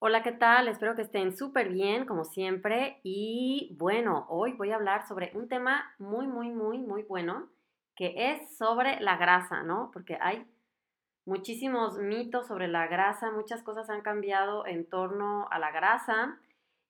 Hola, ¿qué tal? Espero que estén súper bien, como siempre. Y bueno, hoy voy a hablar sobre un tema muy, muy, muy, muy bueno, que es sobre la grasa, ¿no? Porque hay muchísimos mitos sobre la grasa, muchas cosas han cambiado en torno a la grasa.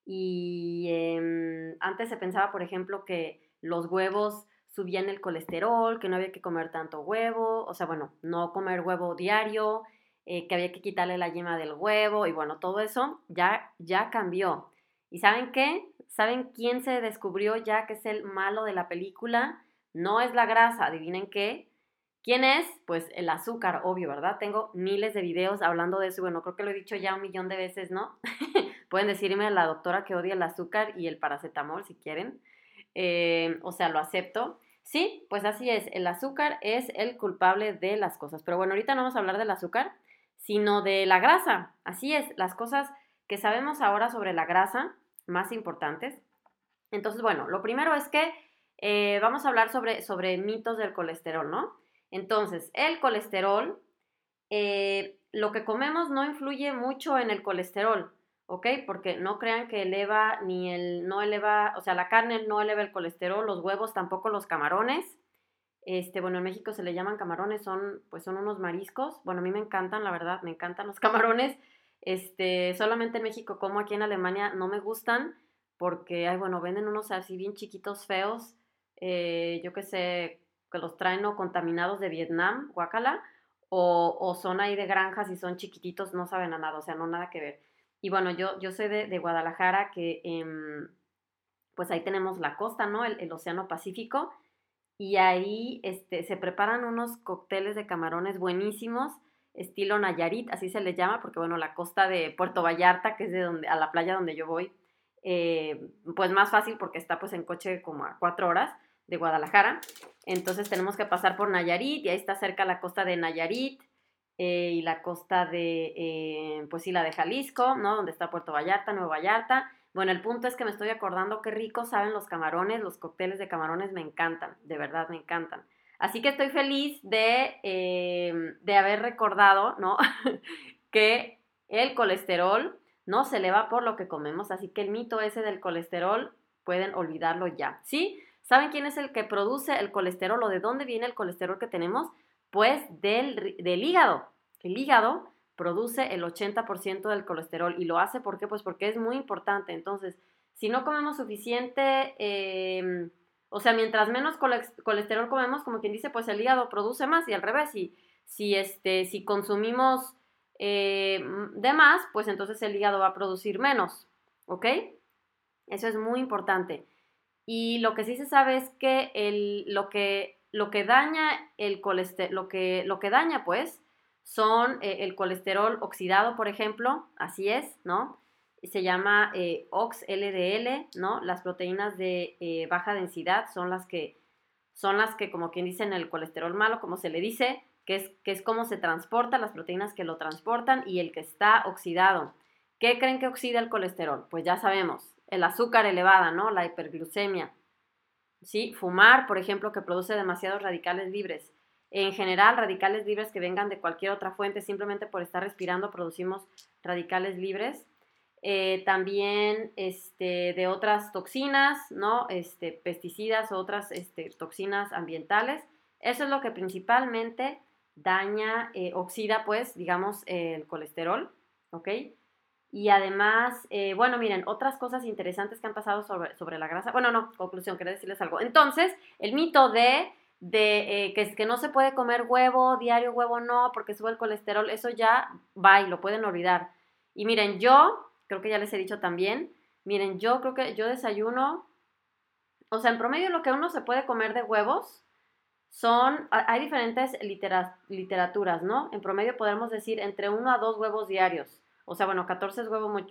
Y em, antes se pensaba, por ejemplo, que los huevos subían el colesterol, que no había que comer tanto huevo, o sea, bueno, no comer huevo diario eh, que había que quitarle la yema del huevo y bueno, todo eso ya, ya cambió. ¿Y saben qué? ¿Saben quién se descubrió ya que es el malo de la película? No es la grasa, adivinen qué. ¿Quién es? Pues el azúcar, obvio, ¿verdad? Tengo miles de videos hablando de eso y bueno, creo que lo he dicho ya un millón de veces, ¿no? Pueden decirme a la doctora que odia el azúcar y el paracetamol si quieren. Eh, o sea, lo acepto. Sí, pues así es, el azúcar es el culpable de las cosas. Pero bueno, ahorita no vamos a hablar del azúcar, sino de la grasa. Así es, las cosas que sabemos ahora sobre la grasa, más importantes. Entonces, bueno, lo primero es que eh, vamos a hablar sobre, sobre mitos del colesterol, ¿no? Entonces, el colesterol, eh, lo que comemos no influye mucho en el colesterol, ¿ok? Porque no crean que eleva ni el, no eleva, o sea, la carne no eleva el colesterol, los huevos tampoco, los camarones. Este, bueno, en México se le llaman camarones, son, pues son unos mariscos. Bueno, a mí me encantan, la verdad, me encantan los camarones. Este, solamente en México como aquí en Alemania no me gustan porque, ay, bueno, venden unos así bien chiquitos, feos. Eh, yo que sé, que los traen o contaminados de Vietnam, guacala, o, son ahí de granjas y son chiquititos, no saben a nada, o sea, no nada que ver. Y bueno, yo, yo soy de, Guadalajara, que em, pues ahí tenemos la costa, ¿no? el Océano Pacífico y ahí este, se preparan unos cócteles de camarones buenísimos, estilo Nayarit, así se les llama, porque bueno, la costa de Puerto Vallarta, que es de donde, a la playa donde yo voy, eh, pues más fácil porque está pues en coche como a cuatro horas de Guadalajara. Entonces tenemos que pasar por Nayarit y ahí está cerca la costa de Nayarit eh, y la costa de, eh, pues sí, la de Jalisco, ¿no? Donde está Puerto Vallarta, Nuevo Vallarta. Bueno, el punto es que me estoy acordando qué ricos saben los camarones, los cócteles de camarones me encantan, de verdad me encantan. Así que estoy feliz de, eh, de haber recordado, ¿no? que el colesterol no se eleva por lo que comemos, así que el mito ese del colesterol pueden olvidarlo ya, ¿sí? ¿Saben quién es el que produce el colesterol o de dónde viene el colesterol que tenemos? Pues del, del hígado. El hígado produce el 80% del colesterol y lo hace ¿por qué? Pues porque es muy importante. Entonces, si no comemos suficiente, em, o sea, mientras menos colesterol comemos, como quien dice, pues el hígado produce más y al revés, si, si, este, si consumimos eh, de más, pues entonces el hígado va a producir menos, ¿ok? Eso es muy importante. Y lo que sí se sabe es que el, lo, que, lo que daña el colesterol, lo que, lo que daña pues, son eh, el colesterol oxidado, por ejemplo, así es, ¿no? Se llama eh, OXLDL, ¿no? Las proteínas de eh, baja densidad son las que, son las que, como quien dice, en el colesterol malo, como se le dice, que es, que es cómo se transporta, las proteínas que lo transportan y el que está oxidado. ¿Qué creen que oxida el colesterol? Pues ya sabemos, el azúcar elevada, ¿no? La hiperglucemia. ¿Sí? Fumar, por ejemplo, que produce demasiados radicales libres. En general, radicales libres que vengan de cualquier otra fuente, simplemente por estar respirando producimos radicales libres. Eh, también este, de otras toxinas, ¿no? Este, pesticidas o otras este, toxinas ambientales. Eso es lo que principalmente daña, eh, oxida, pues, digamos, el colesterol, ¿ok? Y además, eh, bueno, miren, otras cosas interesantes que han pasado sobre, sobre la grasa. Bueno, no, conclusión, quería decirles algo. Entonces, el mito de de eh, que, que no se puede comer huevo, diario huevo no, porque sube el colesterol, eso ya va y lo pueden olvidar. Y miren, yo, creo que ya les he dicho también, miren, yo creo que yo desayuno, o sea, en promedio lo que uno se puede comer de huevos son, hay diferentes literaturas, ¿no? En promedio podemos decir entre uno a dos huevos diarios. O sea, bueno, 14 huevos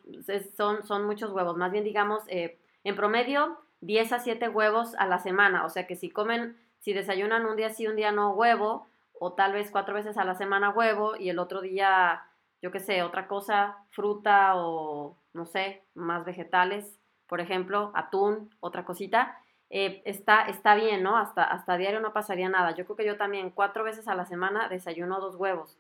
son, son muchos huevos, más bien digamos, eh, en promedio 10 a 7 huevos a la semana. O sea que si comen si desayunan un día sí, un día no huevo, o tal vez cuatro veces a la semana huevo y el otro día, yo qué sé, otra cosa, fruta o no sé, más vegetales, por ejemplo, atún, otra cosita, eh, está, está bien, ¿no? Hasta, hasta diario no pasaría nada. Yo creo que yo también cuatro veces a la semana desayuno dos huevos.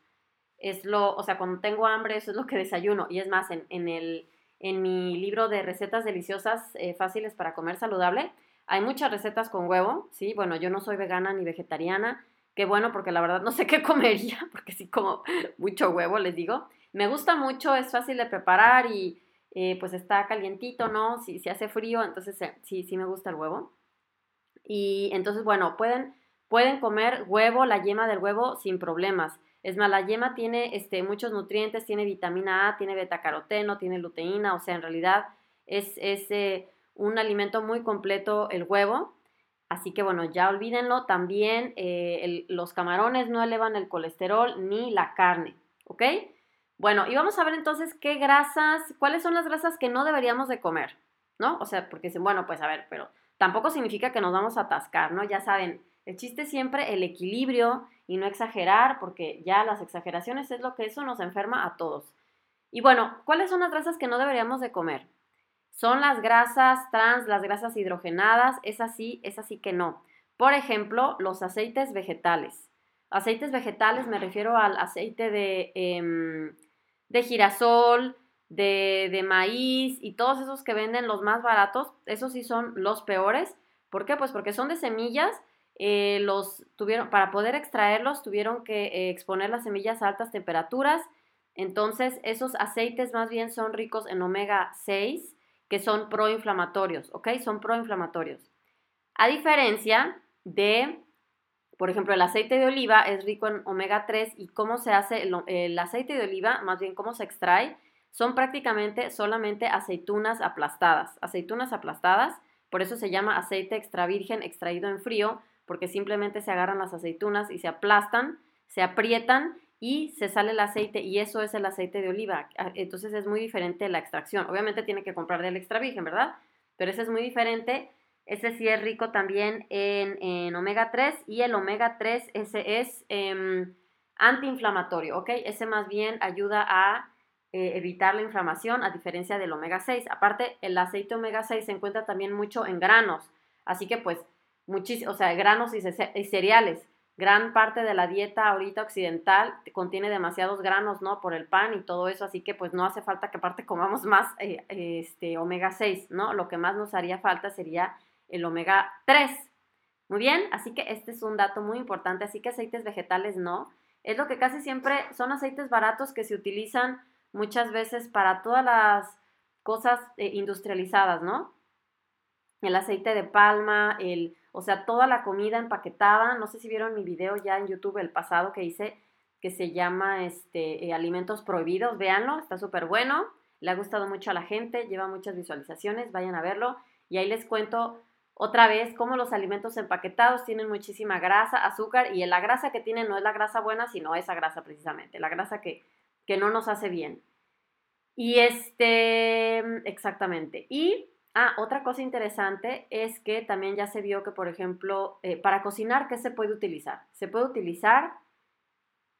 es lo, o sea, cuando tengo hambre, eso es lo que desayuno. Y es más, en, en el, en mi libro de recetas deliciosas eh, fáciles para comer saludable, hay muchas recetas con huevo, ¿sí? Bueno, yo no soy vegana ni vegetariana, qué bueno, porque la verdad no sé qué comería, porque sí como mucho huevo, les digo. Me gusta mucho, es fácil de preparar y eh, pues está calientito, ¿no? Si, si hace frío, entonces sí, sí me gusta el huevo. Y entonces, bueno, pueden, pueden comer huevo, la yema del huevo sin problemas. Es más, la yema tiene este, muchos nutrientes, tiene vitamina A, tiene betacaroteno, tiene luteína, o sea, en realidad es, es eh, un alimento muy completo el huevo. Así que bueno, ya olvídenlo. También eh, los camarones no elevan el colesterol ni la carne, ¿ok? Bueno, y vamos a ver entonces qué grasas, cuáles son las grasas que no deberíamos de comer, ¿no? O sea, porque bueno, pues a ver, pero tampoco significa que nos vamos a atascar, ¿no? Ya saben, el chiste siempre el equilibrio y no exagerar, porque ya las exageraciones es lo que eso nos enferma a todos. Y bueno, ¿cuáles son las grasas que no deberíamos de comer? Son las grasas trans, las grasas hidrogenadas, es así, es así que no. Por ejemplo, los aceites vegetales. Aceites vegetales me refiero al aceite de, em, de girasol, de, de, maíz y todos esos que venden los más baratos, esos sí son los peores. ¿Por qué? Pues porque son de semillas, eh, los tuvieron, para poder extraerlos tuvieron que eh, exponer las semillas a altas temperaturas. Entonces, esos aceites más bien son ricos en omega 6, que son proinflamatorios, ¿ok? Son proinflamatorios. A diferencia de por ejemplo, el aceite de oliva es rico en omega 3 y cómo se hace el, aceite de oliva, más bien cómo se extrae, son prácticamente solamente aceitunas aplastadas. Aceitunas aplastadas, por eso se llama aceite extra virgen extraído en frío, porque simplemente se agarran las aceitunas y se aplastan, se aprietan y se sale el aceite y eso es el aceite de oliva. Ah, entonces es muy diferente la extracción. Obviamente tiene que comprar del extra virgen, ¿verdad? Pero ese es muy diferente ese sí es rico también en, omega 3 y el omega 3 ese es em, antiinflamatorio, ¿ok? Ese más bien ayuda a eh, evitar la inflamación a diferencia del omega 6. Aparte, el aceite omega 6 se encuentra también mucho en granos, así que pues, muchísimo, o sea, granos y, cereales. Gran parte de la dieta ahorita occidental contiene demasiados granos, ¿no? Por el pan y todo eso, así que pues no hace falta que aparte comamos más eh, este, omega 6, ¿no? Lo que más nos haría falta sería el omega 3. Muy bien, así que este es un dato muy importante, así que aceites vegetales no. Es lo que casi siempre son aceites baratos que se utilizan muchas veces para todas las cosas eh, industrializadas, ¿no? El aceite de palma, el, o sea, toda la comida empaquetada. No sé si vieron mi video ya en YouTube el pasado que hice, que se llama este, eh, Alimentos Prohibidos. Véanlo, está súper bueno. Le ha gustado mucho a la gente, lleva muchas visualizaciones, vayan a verlo. Y ahí les cuento otra vez, como los alimentos empaquetados tienen muchísima grasa, azúcar, y la grasa que tienen no es la grasa buena, sino esa grasa precisamente, la grasa que, que no nos hace bien. Y este, exactamente. Y, ah, otra cosa interesante es que también ya se vio que, por ejemplo, eh, para cocinar, ¿qué se puede utilizar? Se puede utilizar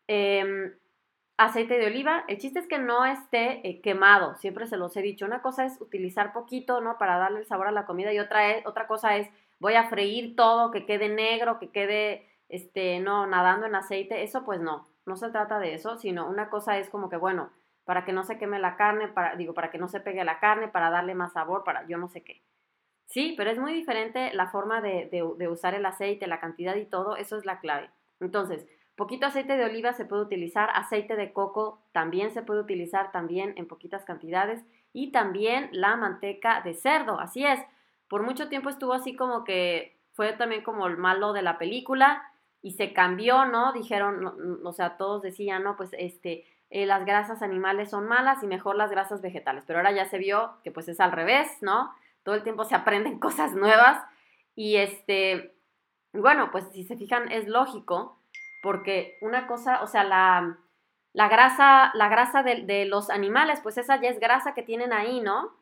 em, aceite de oliva. El chiste es que no esté eh, quemado, siempre se los he dicho. Una cosa es utilizar poquito, ¿no? Para darle el sabor a la comida y otra, es, otra cosa es voy a freír todo, que quede negro, que quede, este, no, nadando en aceite. Eso pues no, no se trata de eso, sino una cosa es como que, bueno, para que no se queme la carne, para, digo, para que no se pegue la carne, para darle más sabor, para yo no sé qué. Sí, pero es muy diferente la forma de, de usar el aceite, la cantidad y todo, eso es la clave. Entonces, Poquito aceite de oliva se puede utilizar, aceite de coco también se puede utilizar también en poquitas cantidades y también la manteca de cerdo, así es. Por mucho tiempo estuvo así como que fue también como el malo de la película y se cambió, ¿no? Dijeron, o sea, todos decían, no, pues este, eh, las grasas animales son malas y mejor las grasas vegetales, pero ahora ya se vio que pues es al revés, ¿no? Todo el tiempo se aprenden cosas nuevas y este, bueno, pues si se fijan es lógico porque una cosa, o sea, la, la grasa, la grasa de, los animales, pues esa ya es grasa que tienen ahí, ¿no?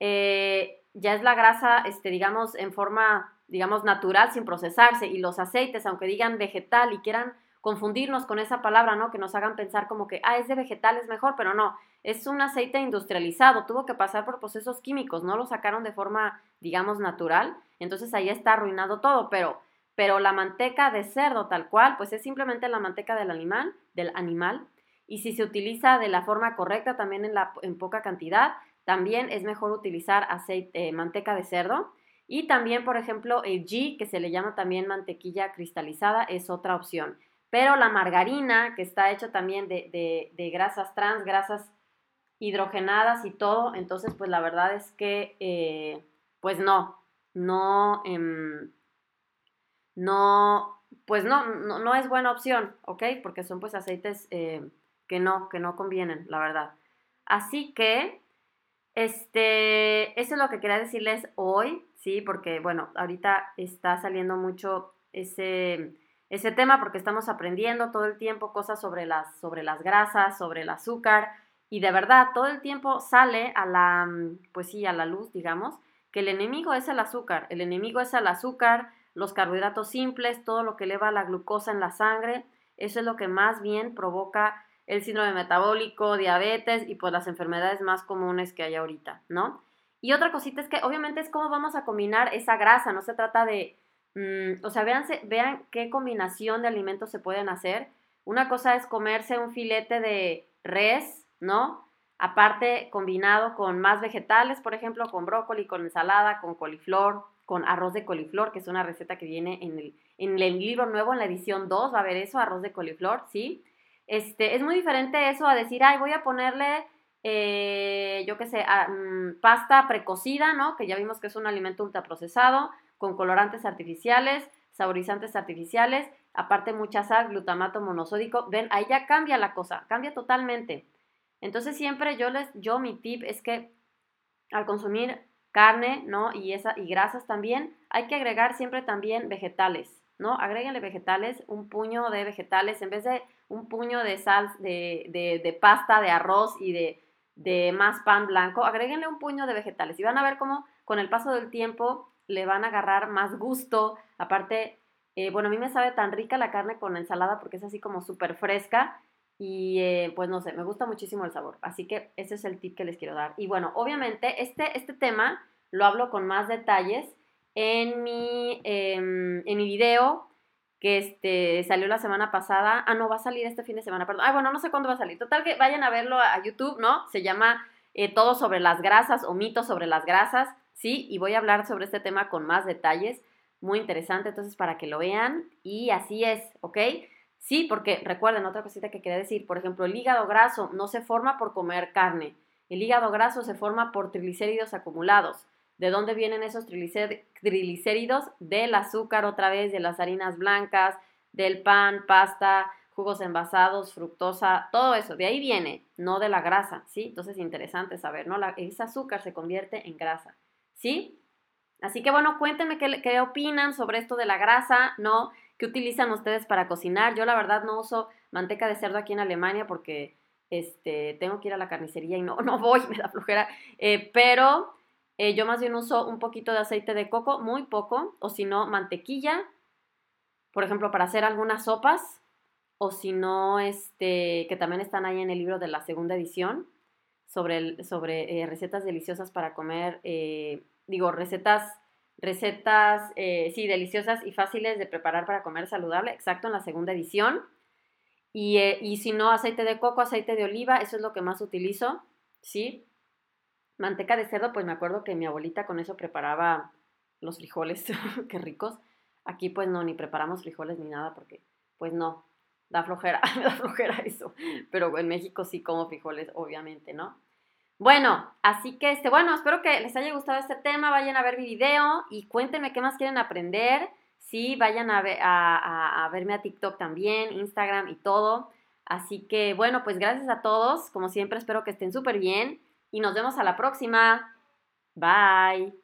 Eh, ya es la grasa, este, digamos, en forma, digamos, natural, sin procesarse, y los aceites, aunque digan vegetal y quieran confundirnos con esa palabra, ¿no? Que nos hagan pensar como que, ah, es de vegetal, es mejor, pero no, es un aceite industrializado, tuvo que pasar por procesos químicos, no lo sacaron de forma, digamos, natural, entonces ahí está arruinado todo, pero pero la manteca de cerdo tal cual, pues es simplemente la manteca del animal, del animal. y si se utiliza de la forma correcta, también en, la, en poca cantidad, también es mejor utilizar aceite, eh, manteca de cerdo. Y también, por ejemplo, el ghee, que se le llama también mantequilla cristalizada, es otra opción. Pero la margarina, que está hecha también de, de, grasas trans, grasas hidrogenadas y todo, entonces pues la verdad es que eh, pues no, no, em, no, pues no, no, es buena opción, ¿ok? Porque son pues aceites eh, que no, que no convienen, la verdad. Así que, este, eso es lo que quería decirles hoy, ¿sí? Porque, bueno, ahorita está saliendo mucho ese, ese tema porque estamos aprendiendo todo el tiempo cosas sobre las, sobre las grasas, sobre el azúcar, y de verdad, todo el tiempo sale a la, pues sí, a la luz, digamos, que el enemigo es el azúcar, el enemigo es el azúcar, los carbohidratos simples, todo lo que eleva la glucosa en la sangre, eso es lo que más bien provoca el síndrome metabólico, diabetes y pues las enfermedades más comunes que hay ahorita, ¿no? Y otra cosita es que obviamente es cómo vamos a combinar esa grasa, no se trata de, mm, o sea, vean qué combinación de alimentos se pueden hacer. Una cosa es comerse un filete de res, ¿no? Aparte, combinado con más vegetales, por ejemplo, con brócoli, con ensalada, con coliflor, con arroz de coliflor, que es una receta que viene en el, en el libro nuevo, en la edición 2, va a haber eso, arroz de coliflor, ¿sí? Este, es muy diferente eso a decir, ay, voy a ponerle, eh, yo qué sé, mm, pasta precocida, ¿no? Que ya vimos que es un alimento ultraprocesado, con colorantes artificiales, saborizantes artificiales, aparte mucha sal, glutamato monosódico. Ven, ahí ya cambia la cosa, cambia totalmente. Entonces siempre yo les, yo mi tip es que al consumir carne, ¿no? Y, esa, y grasas también, hay que agregar siempre también vegetales, ¿no? Agréguenle vegetales, un puño de vegetales, en vez de un puño de sal, de, de, pasta, de arroz y de, de más pan blanco, agréguenle un puño de vegetales y van a ver cómo con el paso del tiempo le van a agarrar más gusto. Aparte, eh, bueno, a mí me sabe tan rica la carne con ensalada porque es así como súper fresca y eh, pues no sé, me gusta muchísimo el sabor. Así que ese es el tip que les quiero dar. Y bueno, obviamente este, este tema lo hablo con más detalles en mi, em, en mi video que este, salió la semana pasada. Ah, no, va a salir este fin de semana, perdón. Ah, bueno, no sé cuándo va a salir. Total que vayan a verlo a YouTube, ¿no? Se llama eh, Todo sobre las grasas o mitos sobre las grasas, ¿sí? Y voy a hablar sobre este tema con más detalles. Muy interesante, entonces para que lo vean. Y así es, ¿ok? Sí, porque recuerden otra cosita que quería decir, por ejemplo, el hígado graso no se forma por comer carne, el hígado graso se forma por triglicéridos acumulados. ¿De dónde vienen esos triglicéridos? Del azúcar otra vez, de las harinas blancas, del pan, pasta, jugos envasados, fructosa, todo eso, de ahí viene, no de la grasa, ¿sí? Entonces interesante saber, ¿no? Ese azúcar se convierte en grasa, ¿sí? Así que bueno, cuéntenme qué, qué opinan sobre esto de la grasa, ¿no? ¿Qué utilizan ustedes para cocinar? Yo la verdad no uso manteca de cerdo aquí en Alemania porque este, tengo que ir a la carnicería y no, no voy, me da flojera. Eh, pero eh, yo más bien uso un poquito de aceite de coco, muy poco, o si no, mantequilla, por ejemplo, para hacer algunas sopas, o si no, este, que también están ahí en el libro de la segunda edición, sobre, sobre eh, recetas deliciosas para comer, digo, recetas recetas, eh, sí, deliciosas y fáciles de preparar para comer saludable, exacto, en la segunda edición. Y, eh, y, si no, aceite de coco, aceite de oliva, eso es lo que más utilizo, ¿sí? Manteca de cerdo, pues me acuerdo que mi abuelita con eso preparaba los frijoles, qué ricos. Aquí pues no, ni preparamos frijoles ni nada porque pues no, da flojera, da flojera eso. Pero en México sí como frijoles, obviamente, ¿no? Bueno, así que, este, bueno, espero que les haya gustado este tema, vayan a ver mi video y cuéntenme qué más quieren aprender. Sí, vayan a, a, a, verme a TikTok también, Instagram y todo. Así que, bueno, pues gracias a todos. Como siempre, espero que estén súper bien y nos vemos a la próxima. Bye.